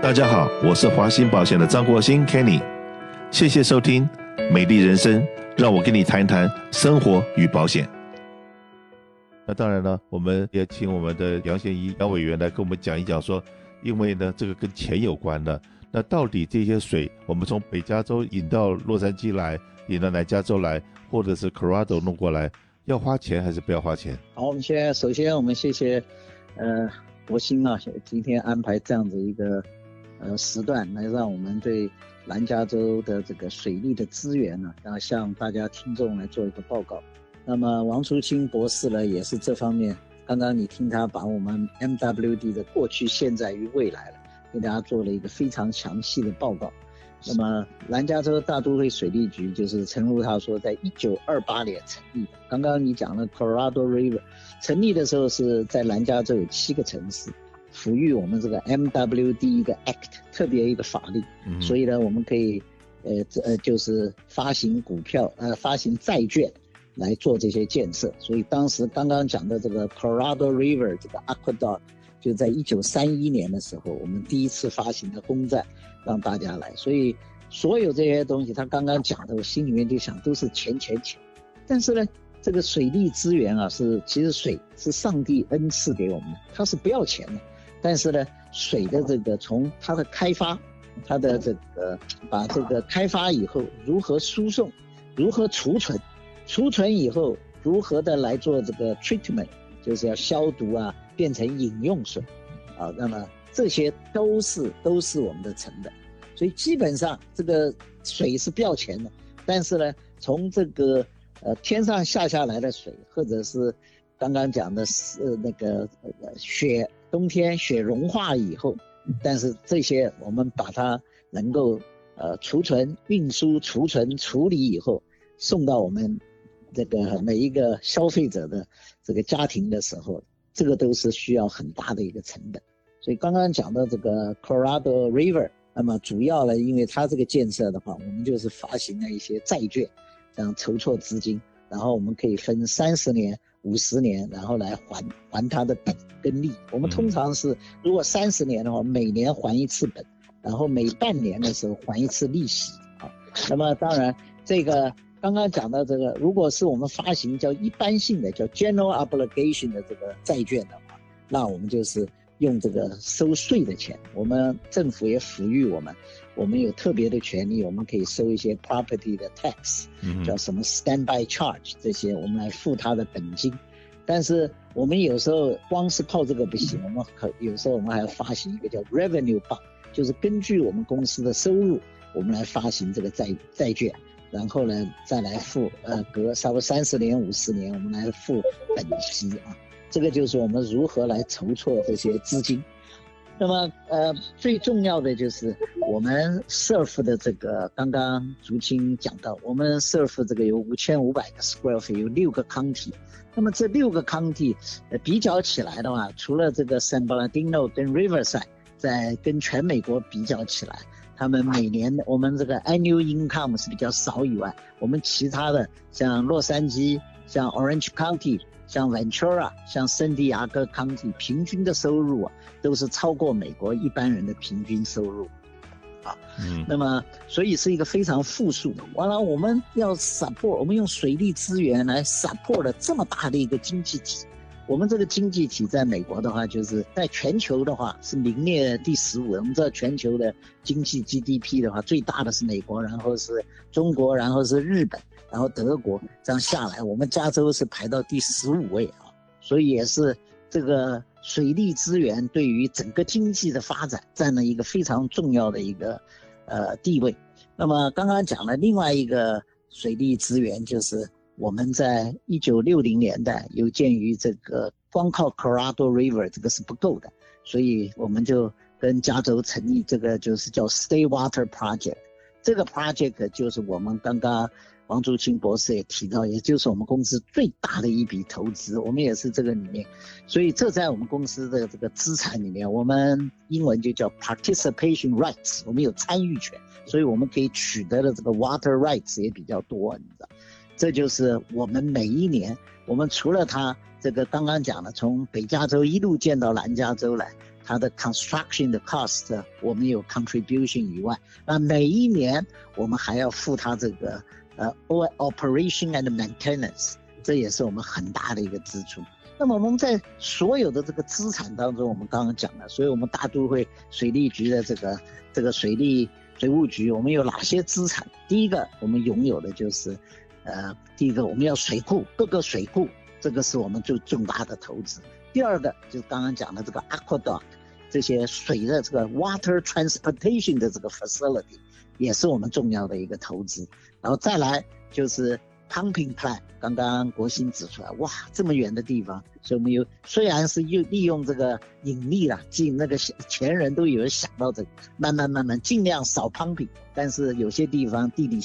大家好，我是华兴保险的张国兴 Kenny，谢谢收听《美丽人生》，让我跟你谈一谈生活与保险。那当然了，我们也请我们的杨贤一杨委员来跟我们讲一讲，说，因为呢，这个跟钱有关的，那到底这些水，我们从北加州引到洛杉矶来，引到南加州来，或者是 Colorado 弄过来，要花钱还是不要花钱？好，我们现在首先我们谢谢，呃，国兴啊，今天安排这样子一个。呃，时段来让我们对南加州的这个水利的资源呢，然后向大家听众来做一个报告。那么王竹青博士呢，也是这方面。刚刚你听他把我们 MWD 的过去、现在与未来了，给大家做了一个非常详细的报告。那么南加州大都会水利局就是陈如他说，在一九二八年成立的。刚刚你讲了 Colorado River 成立的时候是在南加州有七个城市。赋予我们这个 MWD 一个 Act 特别一个法律，嗯、所以呢，我们可以，呃，这呃就是发行股票，呃，发行债券来做这些建设。所以当时刚刚讲的这个 Colorado River 这个 Aqueduct 就在一九三一年的时候，我们第一次发行的公债让大家来。所以所有这些东西，他刚刚讲的，我心里面就想都是钱钱钱。但是呢，这个水利资源啊，是其实水是上帝恩赐给我们的，它是不要钱的。但是呢，水的这个从它的开发，它的这个把这个开发以后如何输送，如何储存，储存以后如何的来做这个 treatment，就是要消毒啊，变成饮用水，啊，那么这些都是都是我们的成本，所以基本上这个水是不要钱的。但是呢，从这个呃天上下下来的水，或者是刚刚讲的是那个雪。冬天雪融化以后，但是这些我们把它能够呃储存、运输、储存、处理以后，送到我们这个每一个消费者的这个家庭的时候，这个都是需要很大的一个成本。所以刚刚讲到这个 Colorado River，那么主要呢，因为它这个建设的话，我们就是发行了一些债券，这样筹措资金，然后我们可以分三十年。五十年，然后来还还它的本跟利。我们通常是，如果三十年的话，每年还一次本，然后每半年的时候还一次利息。啊，那么当然，这个刚刚讲到这个，如果是我们发行叫一般性的叫 general obligation 的这个债券的话，那我们就是用这个收税的钱，我们政府也抚育我们。我们有特别的权利，我们可以收一些 property 的 tax，叫什么 standby charge 这些，我们来付它的本金。但是我们有时候光是靠这个不行，我们可有时候我们还要发行一个叫 revenue bond，就是根据我们公司的收入，我们来发行这个债债券，然后呢再来付，呃，隔差不多三十年、五十年，我们来付本息啊。这个就是我们如何来筹措这些资金。那么，呃，最重要的就是我们 SURF 的这个，刚刚竹青讲到，我们 SURF 这个有五千五百个 square feet，有六个 county。那么这六个 county，呃，比较起来的话，除了这个 San Bernardino 跟 Riverside，在跟全美国比较起来，他们每年我们这个 annual income 是比较少以外，我们其他的像洛杉矶、像 Orange County。像 Ventura，像圣地亚哥 County，平均的收入啊，都是超过美国一般人的平均收入，啊，嗯，那么所以是一个非常富庶的。完了，我们要 support，我们用水利资源来 support 了这么大的一个经济体。我们这个经济体在美国的话，就是在全球的话是名列第十五。我们知道全球的经济 GDP 的话，最大的是美国，然后是中国，然后是日本。然后德国这样下来，我们加州是排到第十五位啊，所以也是这个水利资源对于整个经济的发展占了一个非常重要的一个呃地位。那么刚刚讲了另外一个水利资源，就是我们在一九六零年代有鉴于这个光靠 Colorado River 这个是不够的，所以我们就跟加州成立这个就是叫 State Water Project，这个 project 就是我们刚刚。王竹青博士也提到，也就是我们公司最大的一笔投资，我们也是这个里面，所以这在我们公司的这个资产里面，我们英文就叫 participation rights，我们有参与权，所以我们可以取得的这个 water rights 也比较多，你知道，这就是我们每一年，我们除了他这个刚刚讲的从北加州一路建到南加州来。它的 construction 的 cost 我们有 contribution 以外，那每一年我们还要付它这个呃，O operation and maintenance，这也是我们很大的一个支出。那么我们在所有的这个资产当中，我们刚刚讲了，所以我们大都会水利局的这个这个水利水务局，我们有哪些资产？第一个，我们拥有的就是，呃，第一个我们要水库，各个水库。这个是我们最重大的投资。第二个就是刚刚讲的这个 aqueduct，这些水的这个 water transportation 的这个 facility，也是我们重要的一个投资。然后再来就是 pumping plan 刚刚国兴指出来，哇，这么远的地方，所以我们有虽然是用利用这个引力啦，进那个前人都有人想到这个，慢慢慢慢尽量少 pumping，但是有些地方地理。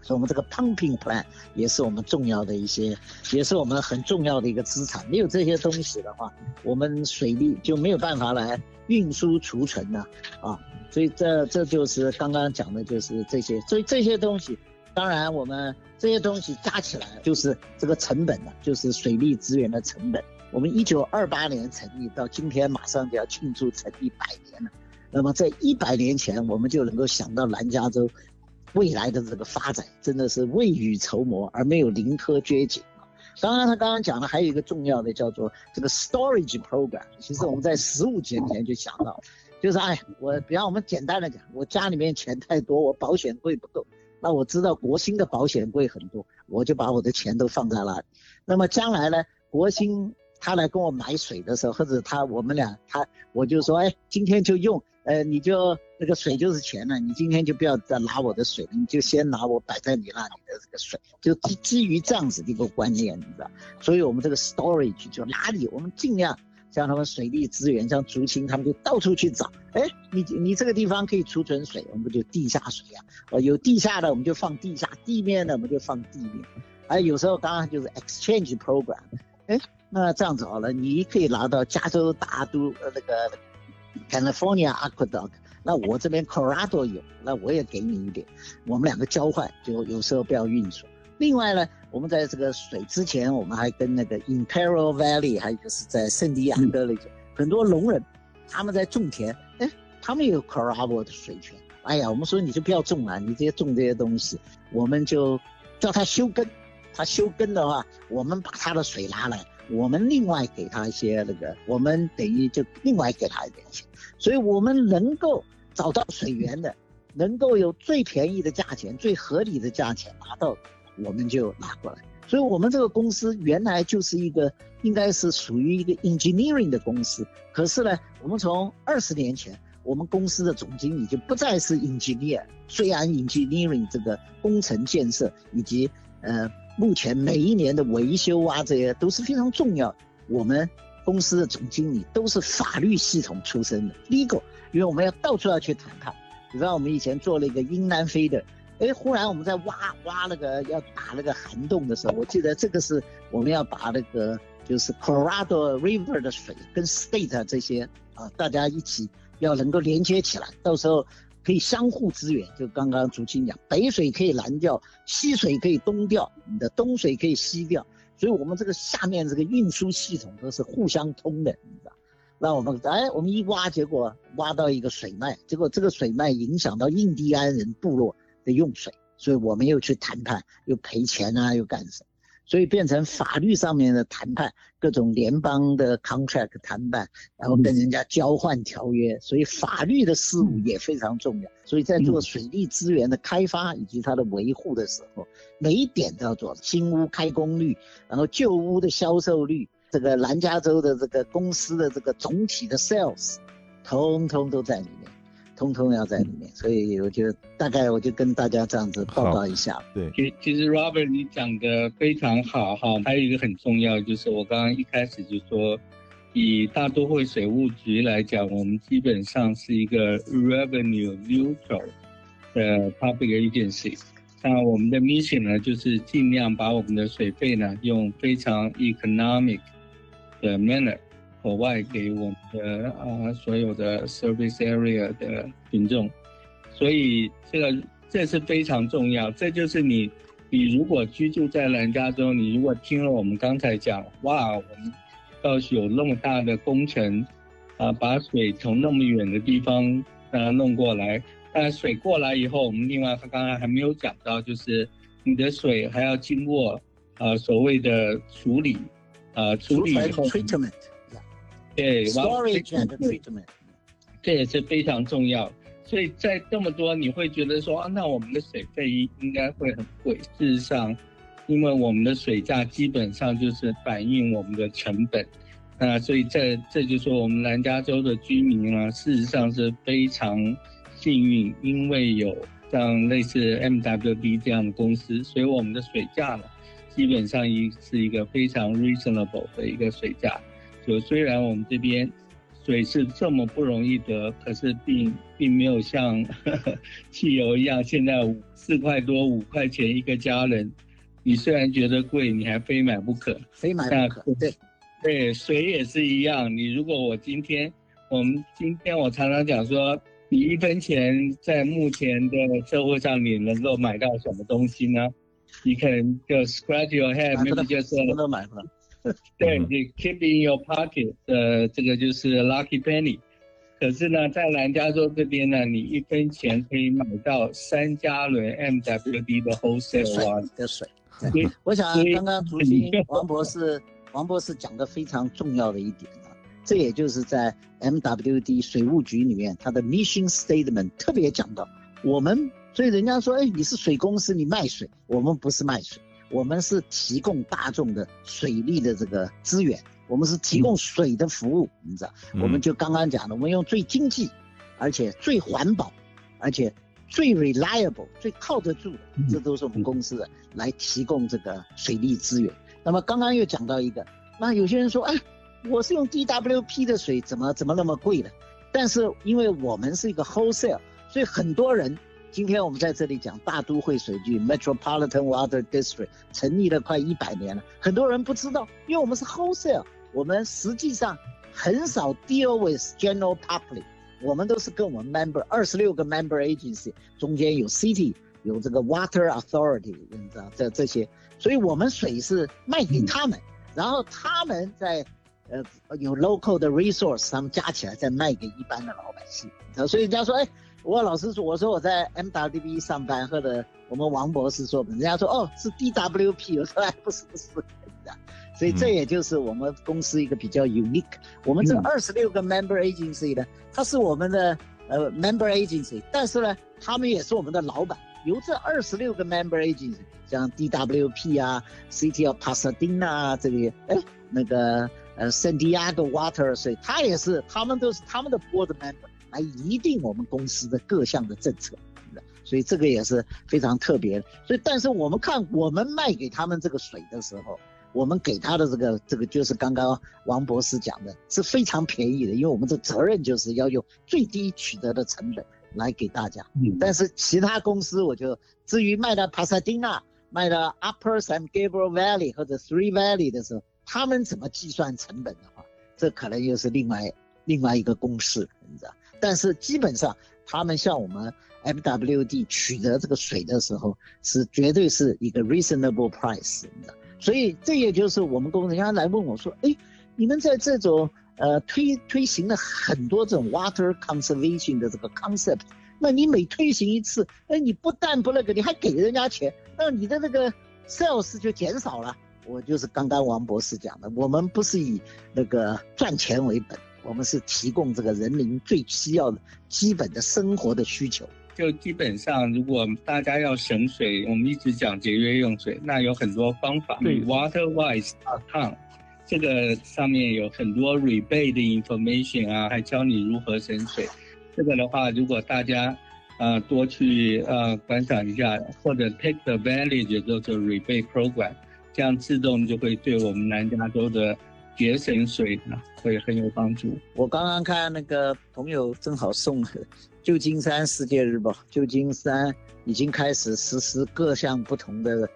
所以，我们这个 pumping plan 也是我们重要的一些，也是我们很重要的一个资产。没有这些东西的话，我们水利就没有办法来运输储存了啊。所以这，这就是刚刚讲的，就是这些。所以这些东西，当然我们这些东西加起来就是这个成本了，就是水利资源的成本。我们一九二八年成立，到今天马上就要庆祝成立百年了。那么在一百年前，我们就能够想到南加州。未来的这个发展真的是未雨绸缪，而没有临渴掘井啊！刚刚他刚刚讲的还有一个重要的叫做这个 storage program。其实我们在十五年前就想到，就是哎，我比方我们简单的讲，我家里面钱太多，我保险柜不够，那我知道国兴的保险柜很多，我就把我的钱都放在那里。那么将来呢，国兴他来跟我买水的时候，或者他我们俩他我就说，哎，今天就用。呃，你就那个水就是钱了，你今天就不要再拿我的水了，你就先拿我摆在你那里的这个水，就基基于这样子的一个观念，你知道？所以我们这个 storage 就哪里，我们尽量像他们水利资源，像竹青他们就到处去找，哎，你你这个地方可以储存水，我们就地下水啊，呃，有地下的我们就放地下，地面的我们就放地面，哎，有时候当然就是 exchange program，哎，那这样子好了，你可以拿到加州大都呃那个。California Aqueduct，那我这边 Colorado 有，那我也给你一点，我们两个交换，就有时候不要运输。另外呢，我们在这个水之前，我们还跟那个 Imperial Valley，还有就是在圣地亚哥那种、很多农人，他们在种田，哎，他们也有 Colorado 的水泉。哎呀，我们说你就不要种了，你这些种这些东西，我们就叫他休耕，他休耕的话，我们把他的水拿来。我们另外给他一些那个，我们等于就另外给他一点钱，所以我们能够找到水源的，能够有最便宜的价钱、最合理的价钱拿到，我们就拿过来。所以我们这个公司原来就是一个应该是属于一个 engineering 的公司，可是呢，我们从二十年前，我们公司的总经理就不再是 engineer，虽然 engineering 这个工程建设以及呃。目前每一年的维修啊，这些都是非常重要。我们公司的总经理都是法律系统出身的，legal，因为我们要到处要去谈判。比方我们以前做了一个英南非的，哎，忽然我们在挖挖那个要打那个涵洞的时候，我记得这个是我们要把那个就是 Colorado River 的水跟 State 这些啊，大家一起要能够连接起来，到时候。可以相互支援，就刚刚竹青讲，北水可以南调，西水可以东调，你的东水可以西调，所以我们这个下面这个运输系统都是互相通的，你知道？那我们哎，我们一挖，结果挖到一个水脉，结果这个水脉影响到印第安人部落的用水，所以我们又去谈判，又赔钱啊，又干什么？所以变成法律上面的谈判，各种联邦的 contract 谈判，然后跟人家交换条约，所以法律的事务也非常重要。所以在做水利资源的开发以及它的维护的时候，每一点都要做。新屋开工率，然后旧屋的销售率，这个南加州的这个公司的这个总体的 sales，通通都在里面。通通要在里面，所以我就大概我就跟大家这样子报告一下。对，其其实 Robert 你讲的非常好哈，还有一个很重要就是我刚刚一开始就说，以大都会水务局来讲，我们基本上是一个 revenue neutral 的 public agency。那我们的 mission 呢，就是尽量把我们的水费呢用非常 economic 的 manner。额外给我们的啊所有的 service area 的群众，所以这个这是非常重要。这就是你，你如果居住在南加州，你如果听了我们刚才讲，哇，我们要是有那么大的工程，啊，把水从那么远的地方呃弄过来。但水过来以后，我们另外他刚才还没有讲到，就是你的水还要经过啊所谓的处理，呃处理以后，treatment，对，storage and treatment，这也是非常重要。所以在这么多，你会觉得说啊，那我们的水费应该会很贵。事实上，因为我们的水价基本上就是反映我们的成本，那所以这这就是说我们南加州的居民啊，事实上是非常幸运，因为有像类似 MWD 这样的公司，所以我们的水价呢，基本上一是一个非常 reasonable 的一个水价。就虽然我们这边。水是这么不容易得，可是并并没有像呵 呵汽油一样，现在五四块多五块钱一个家人，你虽然觉得贵，你还非买不可，非买不可。对，对，水也是一样。你如果我今天，我们今天我常常讲说，你一分钱在目前的社会上，你能够买到什么东西呢？你可能就 scratch your head，maybe 就是什么都买不到。对，你 keep in your pocket 呃这个就是 lucky penny，可是呢，在南加州这边呢，你一分钱可以买到三加仑 MWD 的 wholesale 的水。对，我想刚刚竹 青王博士王博士讲的非常重要的一点啊，这也就是在 MWD 水务局里面，它的 mission statement 特别讲到，我们所以人家说，哎，你是水公司，你卖水，我们不是卖水。我们是提供大众的水利的这个资源，我们是提供水的服务，嗯、你知道？我们就刚刚讲的，我们用最经济，而且最环保，而且最 reliable、最靠得住的，这都是我们公司的来提供这个水利资源。那么刚刚又讲到一个，那有些人说，哎，我是用 DWP 的水，怎么怎么那么贵呢？但是因为我们是一个 wholesale，所以很多人。今天我们在这里讲大都会水局 Metropolitan Water District 成立了快一百年了，很多人不知道，因为我们是 wholesale，我们实际上很少 deal with general public，我们都是跟我们 member 二十六个 member agency 中间有 city 有这个 water authority，你知道这这些，所以我们水是卖给他们，然后他们在呃有 local 的 resource，他们加起来再卖给一般的老百姓，所以人家说哎。我老实说，我说我在 MWB 上班，或者我们王博士说，人家说哦是 DWP，我说哎不是不是，所以这也就是我们公司一个比较 unique。我们这二十六个 member agency 呢，它是我们的呃 member agency，但是呢，他们也是我们的老板。由这二十六个 member agency，像 DWP 啊，City of Pasadena 啊，这里哎那个呃 San Diego Water，所以他也是，他们都是他们的 board member。来一定我们公司的各项的政策，所以这个也是非常特别的。所以，但是我们看我们卖给他们这个水的时候，我们给他的这个这个就是刚刚王博士讲的，是非常便宜的，因为我们的责任就是要用最低取得的成本来给大家。嗯。但是其他公司，我就至于卖到帕萨丁纳、卖到 Upper San Gabriel Valley 或者 Three Valley 的时候，他们怎么计算成本的话，这可能又是另外另外一个公式，你知道。但是基本上，他们向我们 MWD 取得这个水的时候，是绝对是一个 reasonable price，你知道。所以这也就是我们工人家来问我说：“哎，你们在这种呃推推行了很多这种 water conservation 的这个 concept，那你每推行一次，哎，你不但不那个，你还给人家钱，那你的那个 sales 就减少了。”我就是刚刚王博士讲的，我们不是以那个赚钱为本。我们是提供这个人民最需要的基本的生活的需求。就基本上，如果大家要省水，我们一直讲节约用水，那有很多方法。对，Waterwise.com 这个上面有很多 rebate 的 information 啊，还教你如何省水。这个的话，如果大家啊、呃、多去呃观赏一下，或者 take advantage 就是 rebate program，这样自动就会对我们南加州的。节省水呢，会很有帮助。我刚刚看那个朋友正好送旧金山世界日报，旧金山已经开始实施各项不同的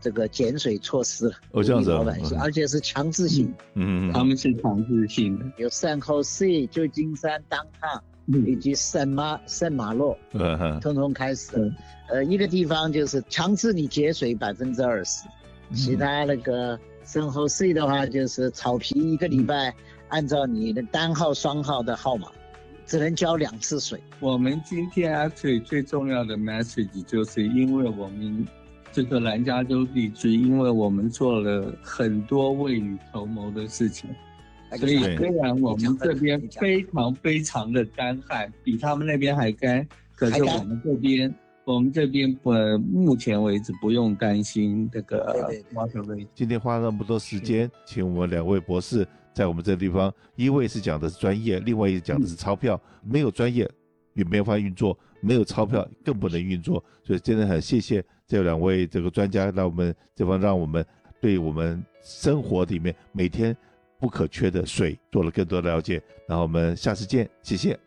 这个减水措施了。哦，这样子，老百姓，而且是强制性。嗯嗯，他们是强制性的。有 San Jose、旧金山、Downtown 以及圣马圣马洛，嗯通通开始了。呃，一个地方就是强制你节水百分之二十，其他那个。圣荷西的话就是草皮一个礼拜按照你的单号、双号的号码，只能浇两次水。我们今天 actually 最重要的 message 就是因为我们这个南加州地区，因为我们做了很多未雨绸缪的事情，所以虽然我们这边非常非常的干旱，比他们那边还干，可是我们这边。我们这边呃，目前为止不用担心这个。今天花了那么多时间，请我们两位博士在我们这个地方，一位是讲的是专业，另外一位讲的是钞票。没有专业也没有法运作，没有钞票更不能运作。所以真的很谢谢这两位这个专家让我们这方，让我们对我们生活里面每天不可缺的水做了更多的了解。然后我们下次见，谢谢。